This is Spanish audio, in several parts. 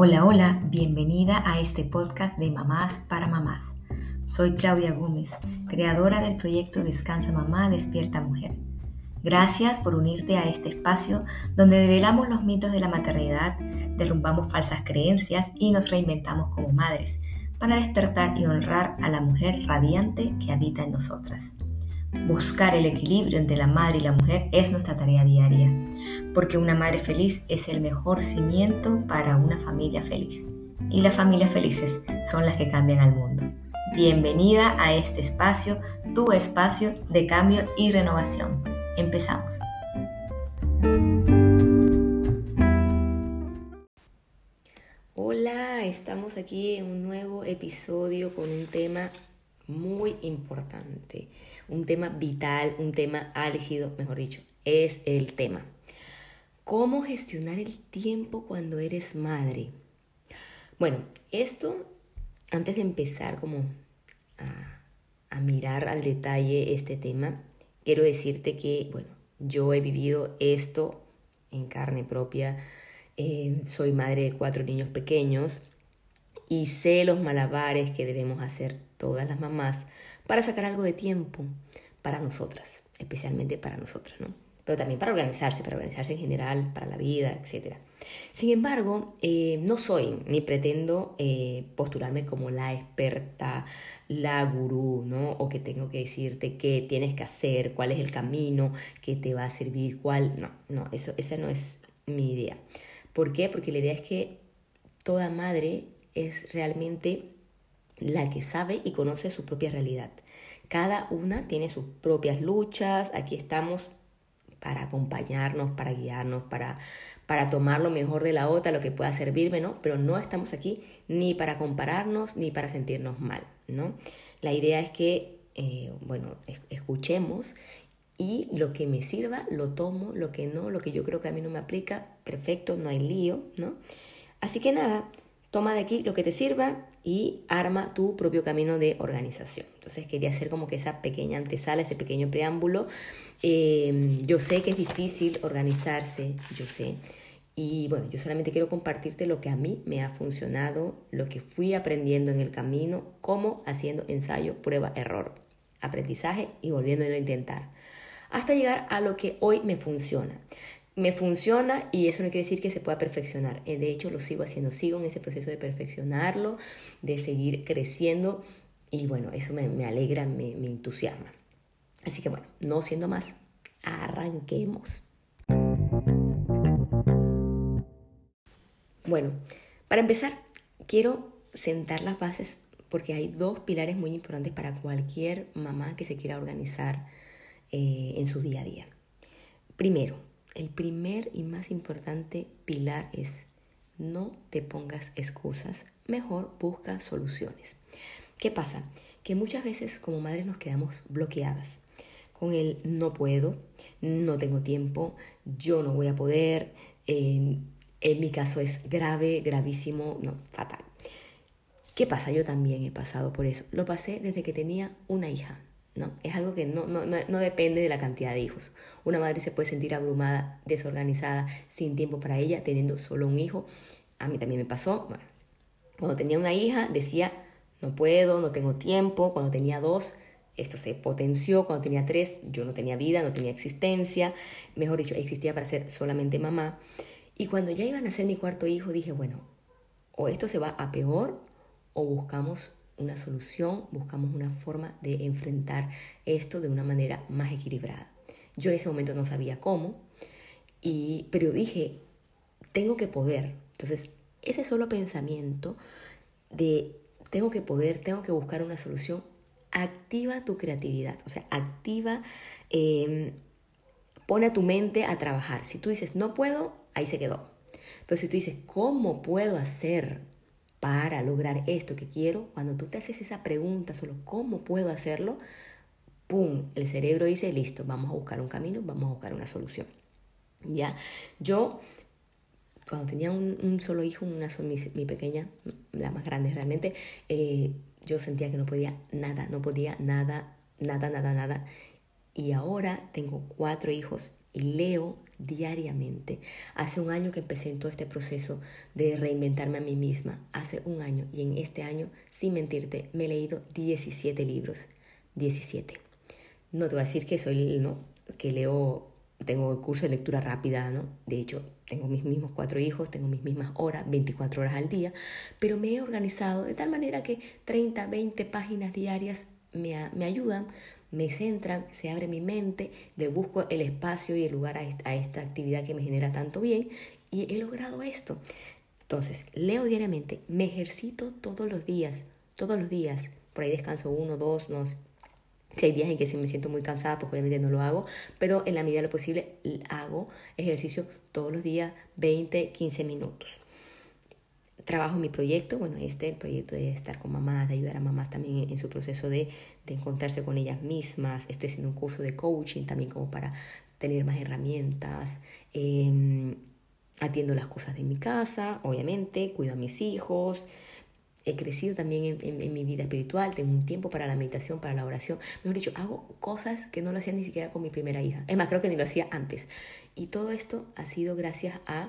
Hola, hola, bienvenida a este podcast de Mamás para Mamás. Soy Claudia Gómez, creadora del proyecto Descansa Mamá, Despierta Mujer. Gracias por unirte a este espacio donde develamos los mitos de la maternidad, derrumbamos falsas creencias y nos reinventamos como madres para despertar y honrar a la mujer radiante que habita en nosotras. Buscar el equilibrio entre la madre y la mujer es nuestra tarea diaria porque una madre feliz es el mejor cimiento para una familia feliz. Y las familias felices son las que cambian al mundo. Bienvenida a este espacio, tu espacio de cambio y renovación. Empezamos. Hola, estamos aquí en un nuevo episodio con un tema muy importante, un tema vital, un tema álgido, mejor dicho, es el tema ¿Cómo gestionar el tiempo cuando eres madre? Bueno, esto, antes de empezar como a, mirar al detalle este tema, quiero decirte que, bueno, yo he vivido esto en carne propia. Eh, soy madre de cuatro niños pequeños y sé los malabares que debemos hacer todas las mamás para sacar algo de tiempo para nosotras, especialmente para nosotras, ¿no? Pero también para organizarse, para organizarse en general, para la vida, etc. Sin embargo, eh, no soy ni pretendo eh, postularme como la experta, la gurú, ¿no? O que tengo que decirte qué tienes que hacer, cuál es el camino que te va a servir, cuál... No, no, eso, esa no es mi idea. ¿Por qué? Porque la idea es que toda madre es realmente la que sabe y conoce su propia realidad. Cada una tiene sus propias luchas, aquí estamos para acompañarnos, para guiarnos, para, para tomar lo mejor de la otra, lo que pueda servirme, ¿no? Pero no estamos aquí ni para compararnos ni para sentirnos mal, ¿no? La idea es que, eh, bueno, escuchemos y lo que me sirva lo tomo, lo que no, lo que yo creo que a mí no me aplica, perfecto, no hay lío, ¿no? Así que nada, toma de aquí lo que te sirva y arma tu propio camino de organización. Entonces quería hacer como que esa pequeña antesala, ese pequeño preámbulo. Eh, yo sé que es difícil organizarse, yo sé. Y bueno, yo solamente quiero compartirte lo que a mí me ha funcionado, lo que fui aprendiendo en el camino, como haciendo ensayo, prueba, error, aprendizaje y volviéndolo a intentar, hasta llegar a lo que hoy me funciona me funciona y eso no quiere decir que se pueda perfeccionar. Eh, de hecho, lo sigo haciendo, sigo en ese proceso de perfeccionarlo, de seguir creciendo y bueno, eso me, alegra, me, entusiasma. Así que bueno, no siendo más, arranquemos. Bueno, para empezar, quiero sentar las bases porque hay dos pilares muy importantes para cualquier mamá que se quiera organizar eh, en su día a día. Primero, el primer y más importante pilar es no te pongas excusas, mejor busca soluciones. ¿Qué pasa? Que muchas veces como madres nos quedamos bloqueadas con el no puedo, no tengo tiempo, yo no voy a poder, en, mi caso es grave, gravísimo, no, fatal. ¿Qué pasa? Yo también he pasado por eso. Lo pasé desde que tenía una hija. ¿No? Es algo que no, no, no, depende de la cantidad de hijos. Una madre se puede sentir abrumada, desorganizada, sin tiempo para ella, teniendo solo un hijo. A mí también me pasó. Cuando tenía una hija decía, no puedo, no tengo tiempo. Cuando tenía dos, esto se potenció. Cuando tenía tres, yo no tenía vida, no tenía existencia. Mejor dicho, existía para ser solamente mamá. Y cuando ya iban a ser mi cuarto hijo, dije, bueno, o esto se va a peor o buscamos una solución, buscamos una forma de enfrentar esto de una manera más equilibrada. Yo en ese momento no sabía cómo, y, pero dije, tengo que poder. Entonces, ese solo pensamiento de tengo que poder, tengo que buscar una solución, activa tu creatividad, o sea, activa, em, pone a tu mente a trabajar. Si tú dices, no puedo, ahí se quedó. Pero si tú dices, ¿cómo puedo hacer para lograr esto que quiero, cuando tú te haces esa pregunta solo, ¿cómo puedo hacerlo? ¡Pum! El cerebro dice, listo, vamos a buscar un camino, vamos a buscar una solución. Ya, yo cuando tenía un, solo hijo, una mi, mi, pequeña, la más grande realmente, eh, yo sentía que no podía nada, no podía nada, nada, nada, nada. Y ahora tengo cuatro hijos leo diariamente. Hace un año que empecé en todo este proceso de reinventarme a mí misma. Hace un año y en este año, sin mentirte, me he leído 17 libros. 17. No te voy a decir que soy, no, que leo, tengo el curso de lectura rápida, ¿no? De hecho, tengo mis mismos cuatro hijos, tengo mis mismas horas, 24 horas al día, pero me he organizado de tal manera que 30, 20 páginas diarias me, me ayudan me centran, se abre mi mente, le busco el espacio y el lugar a esta, a esta actividad que me genera tanto bien y he logrado esto. Entonces, leo diariamente, me ejercito todos los días, todos los días. Por ahí descanso uno, dos, no si hay días en que si me siento muy cansada, pues obviamente no lo hago, pero en la medida de lo posible hago ejercicio todos los días 20, 15 minutos trabajo mi proyecto, bueno, este, el proyecto de estar con mamás, de ayudar a mamás también en su proceso de, de encontrarse con ellas mismas. Estoy haciendo un curso de coaching también como para tener más herramientas. Em, atiendo las cosas de mi casa, obviamente, cuido a mis hijos. He crecido también en, en, mi vida espiritual, tengo un tiempo para la meditación, para la oración. Mejor dicho, hago cosas que no lo hacía ni siquiera con mi primera hija. Es más, creo que ni lo hacía antes. Y todo esto ha sido gracias a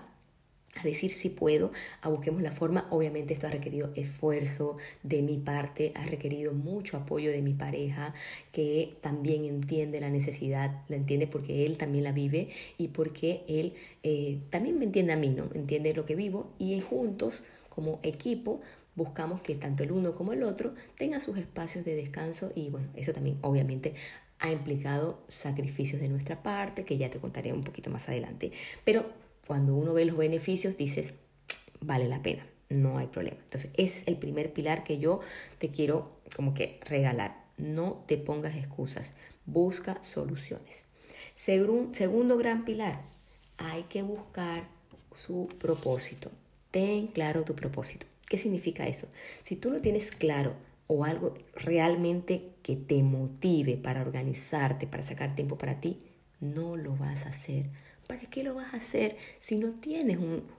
a decir si puedo, a busquemos la forma. Obviamente esto ha requerido esfuerzo de mi parte, ha requerido mucho apoyo de mi pareja, que también entiende la necesidad, la entiende porque él también la vive y porque él eh, también me entiende a mí, ¿no? Entiende lo que vivo y juntos, como equipo, buscamos que tanto el uno como el otro tengan sus espacios de descanso y bueno, eso también obviamente ha implicado sacrificios de nuestra parte, que ya te contaré un poquito más adelante. Pero cuando uno ve los beneficios, dices, vale la pena, no hay problema. Entonces, ese es el primer pilar que yo te quiero como que regalar. No te pongas excusas, busca soluciones. segundo gran pilar, hay que buscar su propósito. Ten claro tu propósito. ¿Qué significa eso? Si tú lo tienes claro o algo realmente que te motive para organizarte, para sacar tiempo para ti, no lo vas a hacer ¿para qué lo vas a hacer si no tienes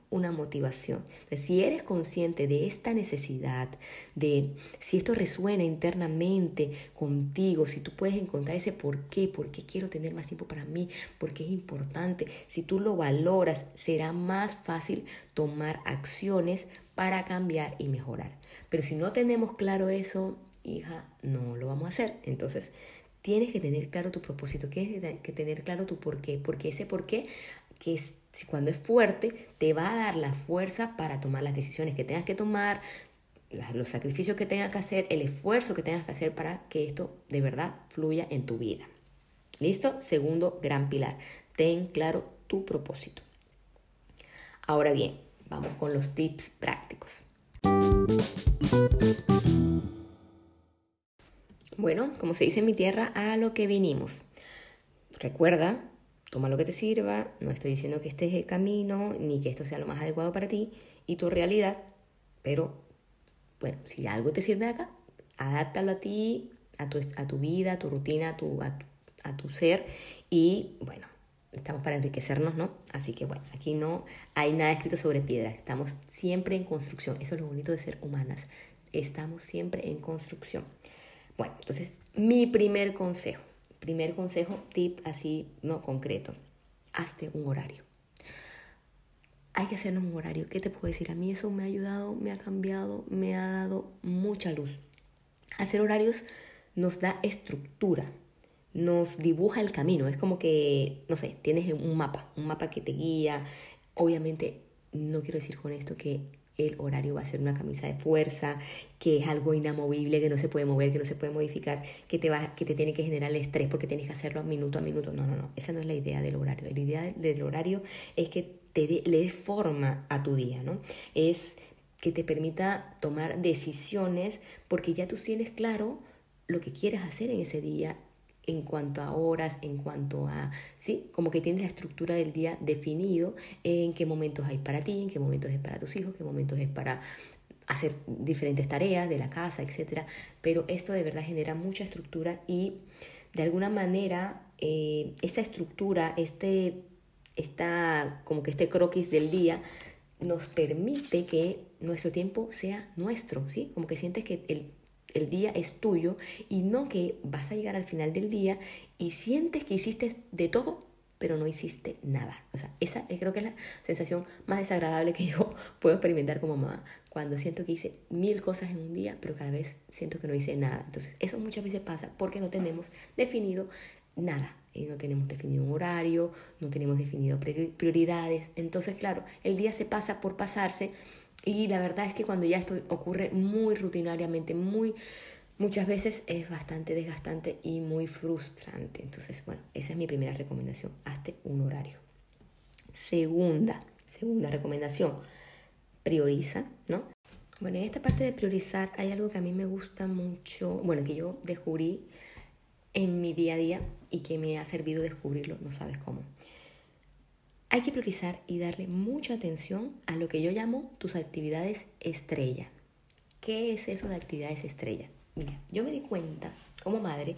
una motivación? si eres consciente de esta necesidad, de si esto resuena internamente contigo, si tú puedes encontrar ese por qué, por qué quiero tener más tiempo para mí, por qué es importante, si tú lo valoras, será más fácil tomar acciones para cambiar y mejorar. Pero si no tenemos claro eso, hija, no lo vamos a hacer. Entonces, Tienes que tener claro tu propósito, tienes que tener claro tu por qué, porque ese por qué, que es, cuando es fuerte, te va a dar la fuerza para tomar las decisiones que tengas que tomar, los sacrificios que tengas que hacer, el esfuerzo que tengas que hacer para que esto de verdad fluya en tu vida. ¿Listo? Segundo gran pilar, ten claro tu propósito. Ahora bien, vamos con los tips prácticos. Bueno, como se dice en mi tierra, a lo que vinimos. Recuerda, toma lo que te sirva, no estoy diciendo que este es el camino, ni que esto sea lo más adecuado para ti y tu realidad, pero bueno, si algo te sirve acá, adáptalo a ti, a tu, vida, a tu rutina, a tu, a tu ser y bueno, estamos para enriquecernos, ¿no? Así que bueno, aquí no hay nada escrito sobre piedra, estamos siempre en construcción, eso es lo bonito de ser humanas, estamos siempre en construcción. Bueno, entonces, mi primer consejo, primer consejo, tip así, no concreto, hazte un horario. Hay que hacernos un horario. ¿Qué te puedo decir? A mí eso me ha ayudado, me ha cambiado, me ha dado mucha luz. Hacer horarios nos da estructura, nos dibuja el camino. Es como que, no sé, tienes un mapa, un mapa que te guía. Obviamente, no quiero decir con esto que el horario va a ser una camisa de fuerza, que es algo inamovible, que no se puede mover, que no se puede modificar, que te, va, que te tiene que generar el estrés porque tienes que hacerlo minuto a minuto. No, no, no, esa no es la idea del horario. La idea del horario es que te le des forma a tu día, ¿no? Es que te permita tomar decisiones porque ya tú tienes claro lo que quieres hacer en ese día en cuanto a horas, en cuanto a, ¿sí? Como que tienes la estructura del día definido, en qué momentos hay para ti, en qué momentos es para tus hijos, qué momentos es para hacer diferentes tareas de la casa, etc. Pero esto de verdad genera mucha estructura y de alguna manera eh, esta estructura, este, esta, como que este croquis del día, nos permite que nuestro tiempo sea nuestro, ¿sí? Como que sientes que el el día es tuyo y no que vas a llegar al final del día y sientes que hiciste de todo pero no hiciste nada. O sea, esa creo que es la sensación más desagradable que yo puedo experimentar como mamá, cuando siento que hice mil cosas en un día, pero cada vez siento que no hice nada. Entonces, eso muchas veces pasa porque no tenemos definido nada. Y no tenemos definido un horario, no tenemos definido prioridades. Entonces, claro, el día se pasa por pasarse y la verdad es que cuando ya esto ocurre muy rutinariamente, muy muchas veces es bastante desgastante y muy frustrante. Entonces, bueno, esa es mi primera recomendación. Hazte un horario. Segunda, segunda recomendación, prioriza, ¿no? Bueno, en esta parte de priorizar hay algo que a mí me gusta mucho, bueno, que yo descubrí en mi día a día y que me ha servido descubrirlo, no sabes cómo. Hay que priorizar y darle mucha atención a lo que yo llamo tus actividades estrella. ¿Qué es eso de actividades estrella? Mira, yo me di cuenta como madre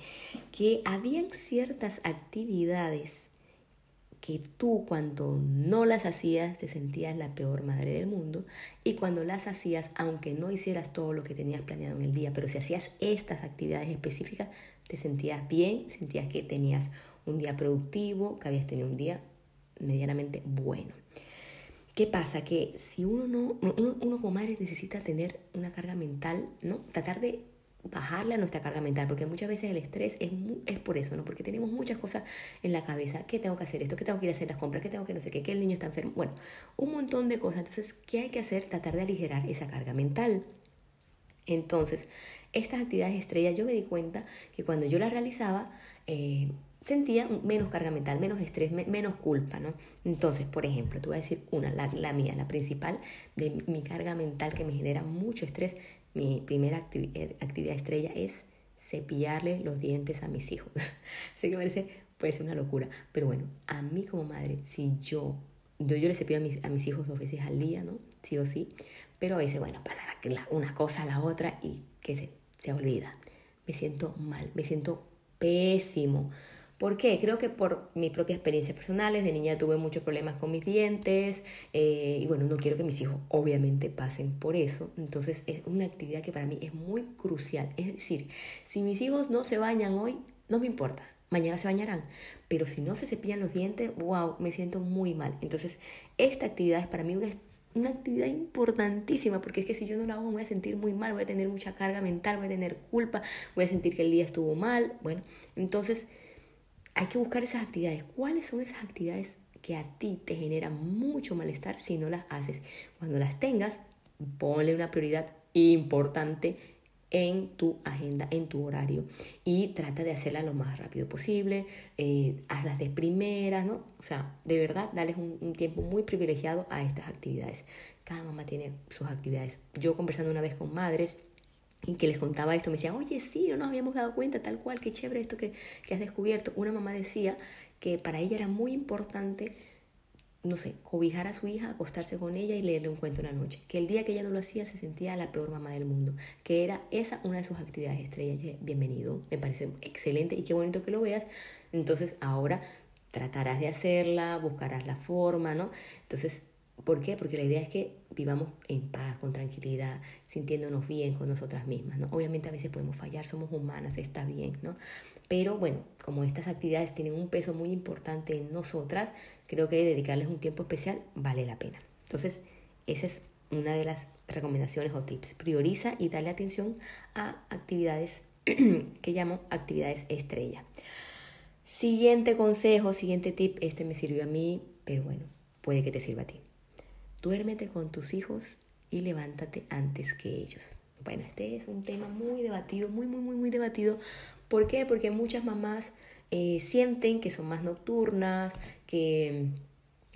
que habían ciertas actividades que tú cuando no las hacías te sentías la peor madre del mundo y cuando las hacías, aunque no hicieras todo lo que tenías planeado en el día, pero si hacías estas actividades específicas, te sentías bien, sentías que tenías un día productivo, que habías tenido un día medianamente bueno. ¿Qué pasa? Que si uno no, uno, como madre necesita tener una carga mental, ¿no? Tratar de bajarle a nuestra carga mental, porque muchas veces el estrés es, es por eso, ¿no? Porque tenemos muchas cosas en la cabeza, ¿Qué tengo que hacer esto, ¿Qué tengo que ir a hacer las compras, ¿Qué tengo que no sé qué, que el niño está enfermo, bueno, un montón de cosas. Entonces, ¿qué hay que hacer? Tratar de aligerar esa carga mental. Entonces, estas actividades estrellas yo me di cuenta que cuando yo las realizaba, eh, sentía menos carga mental, menos estrés, menos culpa, ¿no? Entonces, por ejemplo, te voy a decir una, la, la, mía, la principal de mi carga mental que me genera mucho estrés, mi primera eh, actividad estrella es cepillarle los dientes a mis hijos. sé que parece, puede ser una locura, pero bueno, a mí como madre, si yo, yo, yo le cepillo a mis, a mis hijos dos veces al día, ¿no? Sí o sí, pero a veces, bueno, pasa una cosa a la otra y que se, se olvida. Me siento mal, me siento pésimo. ¿Por qué? Creo que por mis propias experiencias personales, de niña tuve muchos problemas con mis dientes eh, y bueno, no quiero que mis hijos obviamente pasen por eso. Entonces es una actividad que para mí es muy crucial. Es decir, si mis hijos no se bañan hoy, no me importa, mañana se bañarán. Pero si no se cepillan los dientes, wow, me siento muy mal. Entonces esta actividad es para mí una una actividad importantísima, porque es que si yo no la hago me voy a sentir muy mal, voy a tener mucha carga mental, voy a tener culpa, voy a sentir que el día estuvo mal. Bueno, entonces hay que buscar esas actividades. ¿Cuáles son esas actividades que a ti te generan mucho malestar si no las haces? Cuando las tengas, ponle una prioridad importante en tu agenda, en tu horario y trata de hacerla lo más rápido posible, eh, hazlas de primera, ¿no? O sea, de verdad, dales un, un, tiempo muy privilegiado a estas actividades. Cada mamá tiene sus actividades. Yo conversando una vez con madres, y que les contaba esto, me decían, oye, sí, no nos habíamos dado cuenta, tal cual, qué chévere esto que, que has descubierto. Una mamá decía que para ella era muy importante, no sé, cobijar a su hija, acostarse con ella y leerle un cuento una noche. Que el día que ella no lo hacía se sentía la peor mamá del mundo. Que era esa una de sus actividades estrellas. Bienvenido, me parece excelente y qué bonito que lo veas. Entonces ahora tratarás de hacerla, buscarás la forma, ¿no? Entonces ¿Por qué? Porque la idea es que vivamos en paz, con tranquilidad, sintiéndonos bien con nosotras mismas, ¿no? Obviamente a veces podemos fallar, somos humanas, está bien, ¿no? Pero bueno, como estas actividades tienen un peso muy importante en nosotras, creo que dedicarles un tiempo especial vale la pena. Entonces, esa es una de las recomendaciones o tips. Prioriza y dale atención a actividades que llamo actividades estrella. Siguiente consejo, siguiente tip, este me sirvió a mí, pero bueno, puede que te sirva a ti. Duérmete con tus hijos y levántate antes que ellos. Bueno, este es un tema muy debatido, muy, muy, muy, muy debatido. ¿Por qué? Porque muchas mamás eh, sienten que son más nocturnas, que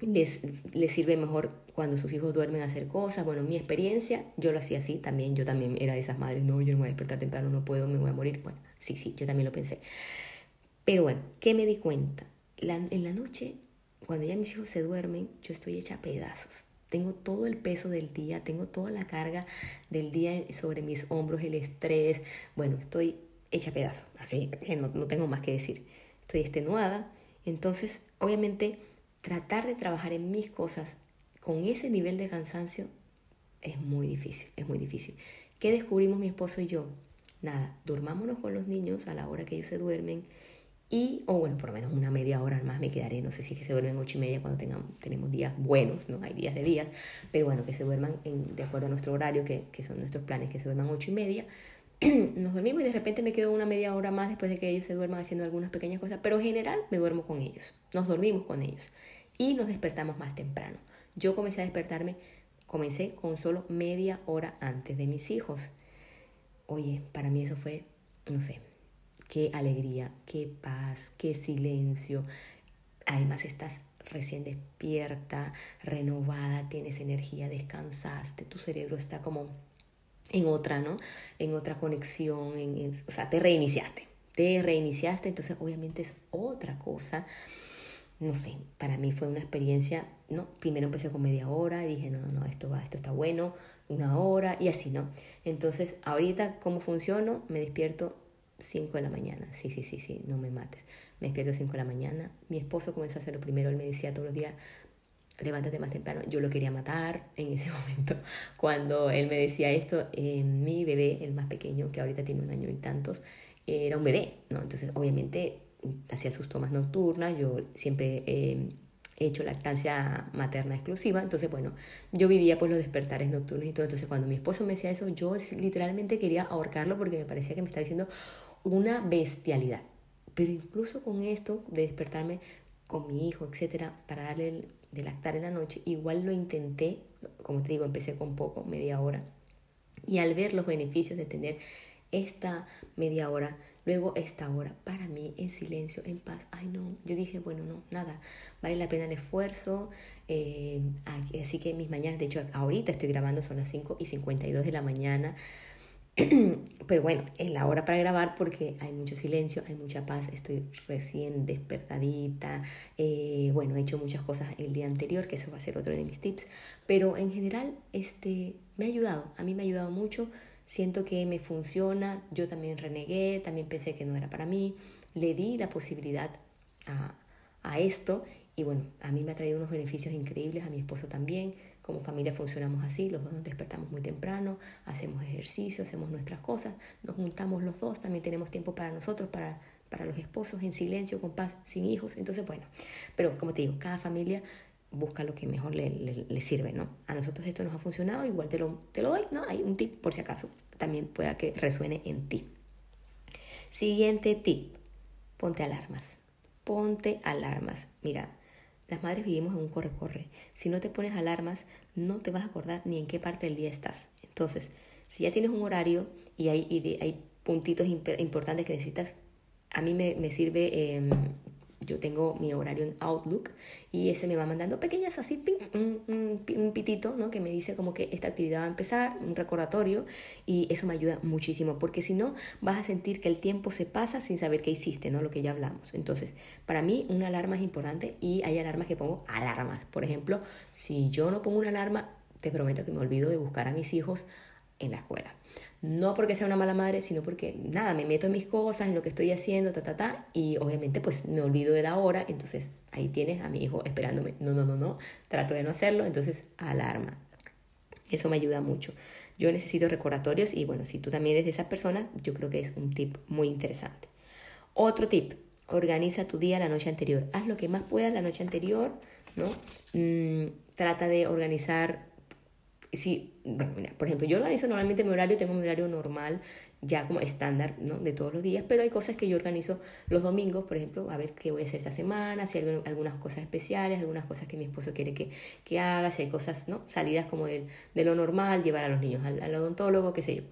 les, les sirve mejor cuando sus hijos duermen hacer cosas. Bueno, mi experiencia, yo lo hacía así también. Yo también era de esas madres, no, yo no me voy a despertar temprano, no puedo, me voy a morir. Bueno, sí, sí, yo también lo pensé. Pero bueno, ¿qué me di cuenta? en la noche, cuando ya mis hijos se duermen, yo estoy hecha pedazos. Tengo todo el peso del día, tengo toda la carga del día sobre mis hombros, el estrés. Bueno, estoy hecha pedazo, así, no, no tengo más que decir. Estoy extenuada. Entonces, obviamente, tratar de trabajar en mis cosas con ese nivel de cansancio es muy difícil, es muy difícil. ¿Qué descubrimos mi esposo y yo? Nada, durmámonos con los niños a la hora que ellos se duermen Y, o bueno, por lo menos una media hora más me quedaré. No sé si que se duermen ocho y media cuando tenemos días buenos, ¿no? Hay días de días. Pero bueno, que se duerman de acuerdo a nuestro horario, que, que son nuestros planes, que se duerman ocho y media. Nos dormimos y de repente me quedo una media hora más después de que ellos se duerman haciendo algunas pequeñas cosas. Pero en general me duermo con ellos. Nos dormimos con ellos. Y nos despertamos más temprano. Yo comencé a despertarme, comencé con solo media hora antes de mis hijos. Oye, para mí eso fue, no sé, qué alegría, qué paz, qué silencio. Además estás recién despierta, renovada, tienes energía, descansaste, tu cerebro está como en otra, ¿no? En otra conexión, en, o sea, te reiniciaste, te reiniciaste, entonces obviamente es otra cosa. No sé, para mí fue una experiencia, ¿no? Primero empecé con media hora, dije, no, no, esto va, esto está bueno, una hora y así, ¿no? Entonces, ahorita, ¿cómo funciono? Me despierto 5 de la mañana. Sí, sí, sí, sí, no me mates. Me despierto 5 de la mañana. Mi esposo comenzó a hacerlo primero. Él me decía todos los días, levántate más temprano. Yo lo quería matar en ese momento. Cuando él me decía esto, eh, mi bebé, el más pequeño, que ahorita tiene un año y tantos, era un bebé, ¿no? Entonces, obviamente, hacía sus tomas nocturnas. Yo siempre eh, he hecho lactancia materna exclusiva, entonces bueno, yo vivía por los despertares nocturnos y todo, entonces cuando mi esposo me decía eso, yo literalmente quería ahorcarlo porque me parecía que me estaba diciendo una bestialidad. Pero incluso con esto de despertarme con mi hijo, etcétera, para darle el, de en la noche, igual lo intenté, como te digo, empecé con poco, media hora, y al ver los beneficios de tener esta media hora, luego esta hora, para mí en silencio, en paz, ay no, yo dije, bueno, no, nada, vale la pena el esfuerzo, eh, así que mis mañanas, de hecho ahorita estoy grabando, son las 5 y 52 de la mañana, pero bueno, es la hora para grabar porque hay mucho silencio, hay mucha paz, estoy recién despertadita, eh, bueno, he hecho muchas cosas el día anterior, que eso va a ser otro de mis tips, pero en general este, me ha ayudado, a mí me ha ayudado mucho, siento que me funciona, yo también renegué, también pensé que no era para mí, le di la posibilidad a, a esto y bueno, a mí me ha traído unos beneficios increíbles, a mi esposo también, como familia funcionamos así, los dos nos despertamos muy temprano, hacemos ejercicio, hacemos nuestras cosas, nos juntamos los dos, también tenemos tiempo para nosotros, para, para los esposos, en silencio, con paz, sin hijos, entonces bueno, pero como te digo, cada familia busca lo que mejor le, le, sirve, ¿no? A nosotros esto nos ha funcionado, igual te lo, te lo doy, ¿no? Hay un tip por si acaso, también pueda que resuene en ti. Siguiente tip, ponte alarmas, ponte alarmas. Mira, las madres vivimos en un corre-corre. Si no te pones alarmas, no te vas a acordar ni en qué parte del día estás. Entonces, si ya tienes un horario y hay, y hay puntitos importantes que necesitas, a mí me, me sirve em, yo tengo mi horario en Outlook y ese me va mandando pequeñas así, un, un, pitito, ¿no? Que me dice como que esta actividad va a empezar, un recordatorio y eso me ayuda muchísimo porque si no vas a sentir que el tiempo se pasa sin saber qué hiciste, ¿no? Lo que ya hablamos. Entonces, para mí una alarma es importante y hay alarmas que pongo alarmas. Por ejemplo, si yo no pongo una alarma, te prometo que me olvido de buscar a mis hijos en la escuela. No porque sea una mala madre, sino porque nada, me meto en mis cosas, en lo que estoy haciendo, ta, ta, ta, y obviamente pues me olvido de la hora, entonces ahí tienes a mi hijo esperándome. No, no, no, no, trato de no hacerlo, entonces alarma. Eso me ayuda mucho. Yo necesito recordatorios y bueno, si tú también eres de esas personas, yo creo que es un tip muy interesante. Otro tip, organiza tu día la noche anterior. Haz lo que más puedas la noche anterior, ¿no? Mm, trata de organizar si, por ejemplo, yo organizo normalmente mi horario, tengo mi horario normal, ya como estándar, ¿no? De todos los días, pero hay cosas que yo organizo los domingos, por ejemplo, a ver qué voy a hacer esta semana, si hay algunas cosas especiales, algunas cosas que mi esposo quiere que, que haga, si hay cosas, ¿no? Salidas como de, de lo normal, llevar a los niños al, al odontólogo, qué sé yo.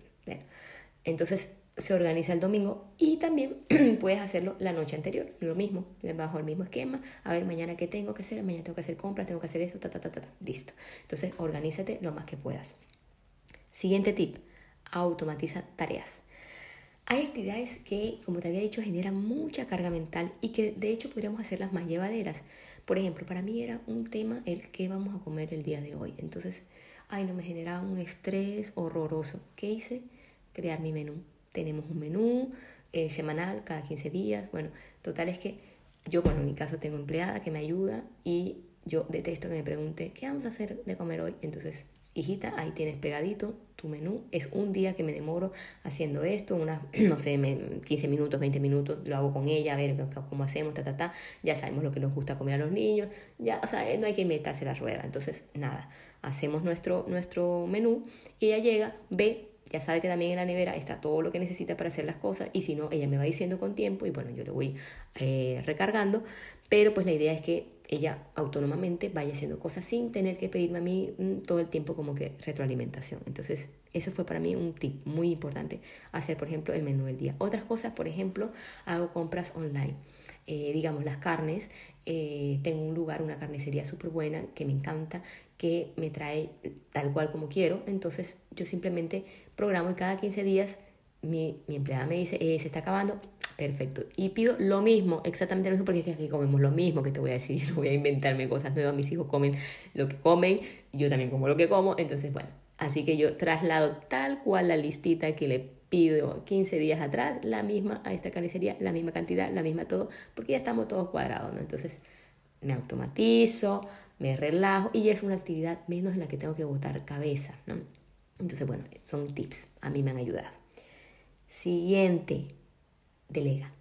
Entonces, se organiza el domingo y también puedes hacerlo la noche anterior, lo mismo, bajo el mismo esquema, a ver mañana qué tengo que hacer, mañana tengo que hacer compras, tengo que hacer eso, ta, ta, ta, ta, listo. Entonces, organízate lo más que puedas. Siguiente tip, automatiza tareas. Hay actividades que, como te había dicho, generan mucha carga mental y que de hecho podríamos hacerlas más llevaderas. Por ejemplo, para mí era un tema el que vamos a comer el día de hoy. Entonces, ay, no me generaba un estrés horroroso. ¿Qué hice? Crear mi menú tenemos un menú eh, semanal cada 15 días. Bueno, total es que yo, bueno, en mi caso tengo empleada que me ayuda y yo detesto que me pregunte, ¿qué vamos a hacer de comer hoy? Entonces, hijita, ahí tienes pegadito tu menú es un día que me demoro haciendo esto, unas, no sé, 15 minutos, 20 minutos, lo hago con ella, a ver cómo hacemos, ta, ta, ta, ya sabemos lo que nos gusta comer a los niños, ya, o sea, no hay que inventarse la rueda, entonces, nada, hacemos nuestro, nuestro menú y ella llega, ve, ya sabe que también en la nevera está todo lo que necesita para hacer las cosas y si no, ella me va diciendo con tiempo y bueno, yo le voy eh, recargando, pero pues la idea es que ella autónomamente vaya haciendo cosas sin tener que pedirme a mí mm, todo el tiempo como que retroalimentación. Entonces, eso fue para mí un tip muy importante, hacer, por ejemplo, el menú del día. Otras cosas, por ejemplo, hago compras online. Eh, digamos, las carnes, eh, tengo un lugar, una carnicería súper buena que me encanta, que me trae tal cual como quiero. Entonces, yo simplemente programo y cada 15 días mi, mi empleada me dice, eh, se está acabando, perfecto. Y pido lo mismo, exactamente lo mismo, porque es que aquí comemos lo mismo que te voy a decir, yo no voy a inventarme cosas nuevas, mis hijos comen lo que comen, yo también como lo que como, entonces bueno, así que yo traslado tal cual la listita que le pido 15 días atrás, la misma a esta carnicería, la misma cantidad, la misma todo, porque ya estamos todos cuadrados, ¿no? Entonces me automatizo, me relajo y es una actividad menos en la que tengo que botar cabeza, ¿no? Entonces, bueno, son tips, a mí me han ayudado. Siguiente, delega.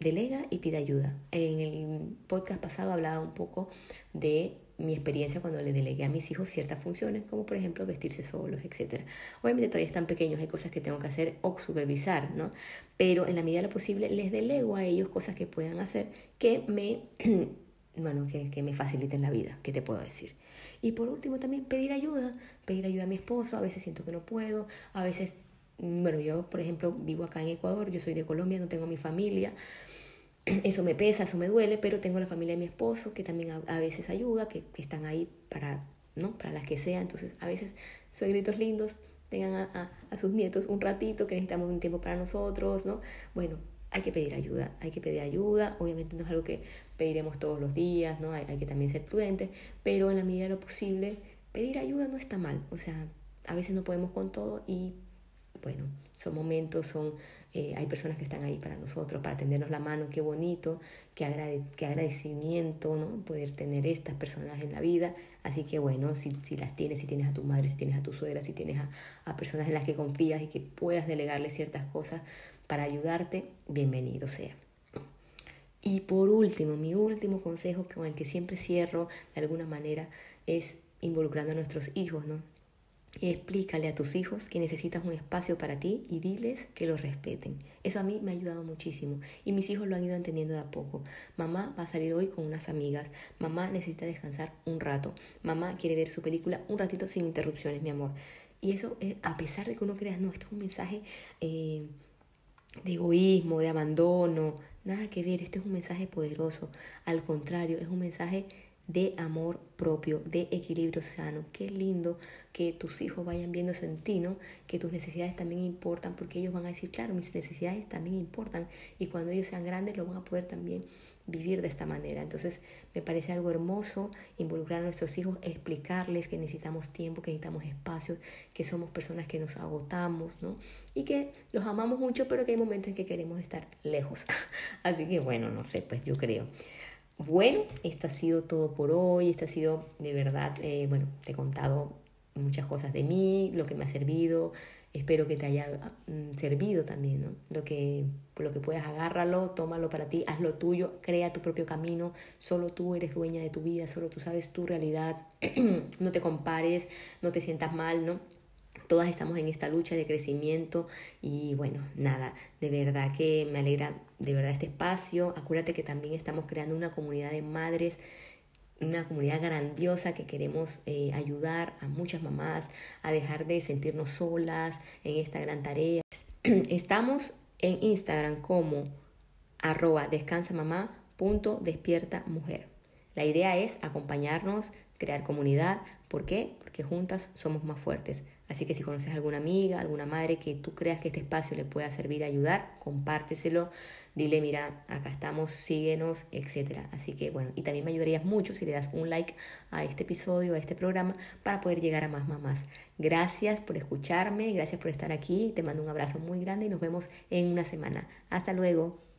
Delega y pide ayuda. En el podcast pasado hablaba un poco de mi experiencia cuando le delegué a mis hijos ciertas funciones, como por ejemplo vestirse solos, etc. Obviamente todavía están pequeños, hay cosas que tengo que hacer o supervisar, ¿no? Pero en la medida de lo posible les delego a ellos cosas que puedan hacer que me, bueno, que, que me faciliten la vida, ¿qué te puedo decir? Y por último también pedir ayuda, pedir ayuda a mi esposo, a veces siento que no puedo, a veces bueno, yo por ejemplo vivo acá en Ecuador, yo soy de Colombia, no tengo mi familia, eso me pesa, eso me duele, pero tengo la familia de mi esposo que también a, veces ayuda, que, están ahí para, ¿no? Para las que sea, entonces a veces soy gritos lindos, tengan a, a, sus nietos un ratito, que necesitamos un tiempo para nosotros, ¿no? Bueno, hay que pedir ayuda, hay que pedir ayuda, obviamente no es algo que pediremos todos los días, ¿no? Hay, que también ser prudentes, pero en la medida de lo posible, pedir ayuda no está mal, o sea, a veces no podemos con todo y bueno, son momentos, son, eh, hay personas que están ahí para nosotros, para tendernos la mano, qué bonito, qué, agradecimiento, ¿no? Poder tener estas personas en la vida. Así que bueno, si, si las tienes, si tienes a tu madre, si tienes a tu suegra, si tienes a, a personas en las que confías y que puedas delegarle ciertas cosas para ayudarte, bienvenido sea. Y por último, mi último consejo con el que siempre cierro de alguna manera es involucrando a nuestros hijos, ¿no? explícale a tus hijos que necesitas un espacio para ti y diles que lo respeten. Eso a mí me ha ayudado muchísimo y mis hijos lo han ido entendiendo de a poco. Mamá va a salir hoy con unas amigas. Mamá necesita descansar un rato. Mamá quiere ver su película un ratito sin interrupciones, mi amor. Y eso, a pesar de que uno crea, no, esto es un mensaje eh, de egoísmo, de abandono, nada que ver, este es un mensaje poderoso. Al contrario, es un mensaje de amor propio, de equilibrio sano. Qué lindo que tus hijos vayan viendo en ti, Que tus necesidades también importan, porque ellos van a decir, claro, mis necesidades también importan. Y cuando ellos sean grandes lo van a poder también vivir de esta manera. Entonces me parece algo hermoso involucrar a nuestros hijos, explicarles que necesitamos tiempo, que necesitamos espacio, que somos personas que nos agotamos, ¿no? Y que los amamos mucho, pero que hay momentos en que queremos estar lejos. Así que bueno, no sé, pues yo creo. Bueno, esto ha sido todo por hoy, esto ha sido de verdad, eh, bueno, te he contado muchas cosas de mí, lo que me ha servido, espero que te haya mm, servido también, ¿no? Lo que, lo que puedas, agárralo, tómalo para ti, haz lo tuyo, crea tu propio camino, solo tú eres dueña de tu vida, solo tú sabes tu realidad, no te compares, no te sientas mal, ¿no? Todas estamos en esta lucha de crecimiento y bueno, nada, de verdad que me alegra de verdad este espacio. Acuérdate que también estamos creando una comunidad de madres, una comunidad grandiosa que queremos eh, ayudar a muchas mamás a dejar de sentirnos solas en esta gran tarea. Estamos en Instagram como arroba despierta mujer. La idea es acompañarnos, crear comunidad. ¿Por qué? Porque juntas somos más fuertes. Así que si conoces a alguna amiga, alguna madre que tú creas que este espacio le pueda servir ayudar, compárteselo, dile, mira, acá estamos, síguenos, etc. Así que bueno, y también me ayudarías mucho si le das un like a este episodio, a este programa, para poder llegar a más mamás. Gracias por escucharme, gracias por estar aquí, te mando un abrazo muy grande y nos vemos en una semana. Hasta luego.